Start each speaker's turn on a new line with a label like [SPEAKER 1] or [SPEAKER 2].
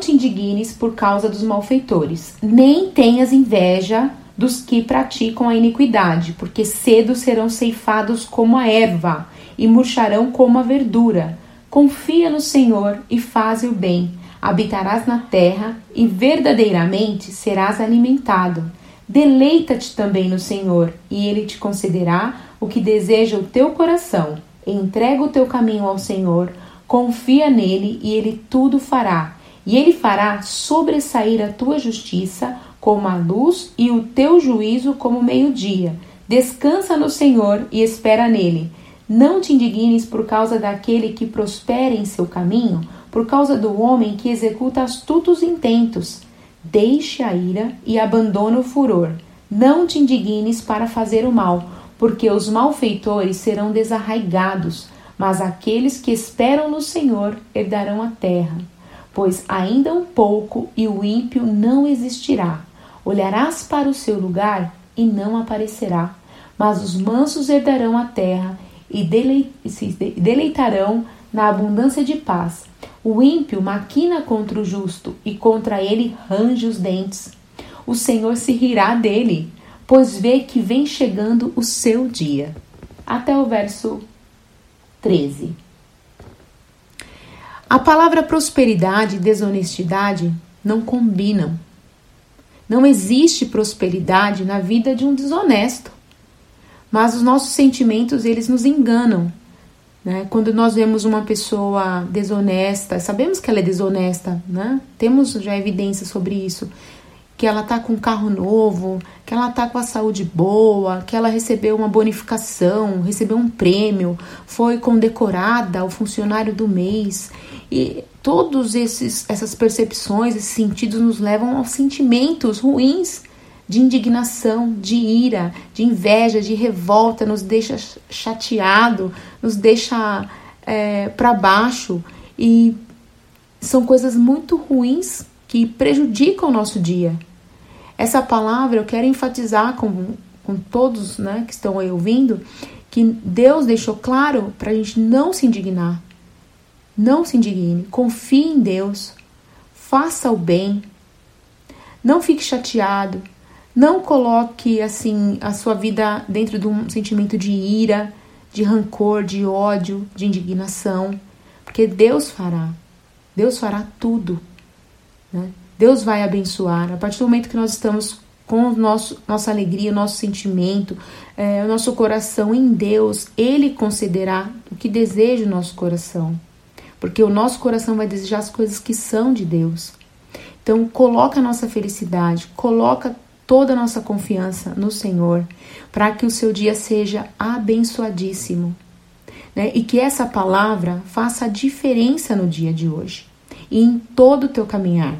[SPEAKER 1] te indignes por causa dos malfeitores, nem tenhas inveja dos que praticam a iniquidade, porque cedo serão ceifados como a erva e murcharão como a verdura. Confia no Senhor e faze o bem. Habitarás na terra e verdadeiramente serás alimentado. Deleita-te também no Senhor, e ele te concederá o que deseja o teu coração. Entrega o teu caminho ao Senhor, confia nele e ele tudo fará. E ele fará sobressair a tua justiça como a luz e o teu juízo como meio-dia. Descansa no Senhor e espera nele. Não te indignes por causa daquele que prospera em seu caminho, por causa do homem que executa astutos intentos. Deixe a ira e abandona o furor. Não te indignes para fazer o mal, porque os malfeitores serão desarraigados, mas aqueles que esperam no Senhor herdarão a terra. Pois ainda um pouco e o ímpio não existirá. Olharás para o seu lugar e não aparecerá. Mas os mansos herdarão a terra e se deleitarão na abundância de paz. O ímpio maquina contra o justo e contra ele range os dentes. O Senhor se rirá dele pois vê que vem chegando o seu dia. Até o verso 13. A palavra prosperidade e desonestidade não combinam. Não existe prosperidade na vida de um desonesto. Mas os nossos sentimentos, eles nos enganam. Né? Quando nós vemos uma pessoa desonesta, sabemos que ela é desonesta, né? temos já evidência sobre isso que ela tá com um carro novo, que ela tá com a saúde boa, que ela recebeu uma bonificação, recebeu um prêmio, foi condecorada o funcionário do mês. E todos esses essas percepções, esses sentidos nos levam aos sentimentos ruins de indignação, de ira, de inveja, de revolta, nos deixa chateado, nos deixa é, para baixo e são coisas muito ruins que prejudicam o nosso dia. Essa palavra eu quero enfatizar com, com todos né, que estão aí ouvindo que Deus deixou claro para a gente não se indignar. Não se indigne, confie em Deus, faça o bem, não fique chateado, não coloque assim a sua vida dentro de um sentimento de ira, de rancor, de ódio, de indignação, porque Deus fará. Deus fará tudo. Né? Deus vai abençoar. A partir do momento que nós estamos com nosso, nossa alegria, o nosso sentimento, é, o nosso coração em Deus, Ele concederá o que deseja o nosso coração. Porque o nosso coração vai desejar as coisas que são de Deus. Então, coloca a nossa felicidade, coloca toda a nossa confiança no Senhor, para que o seu dia seja abençoadíssimo. Né? E que essa palavra faça a diferença no dia de hoje e em todo o teu caminhar.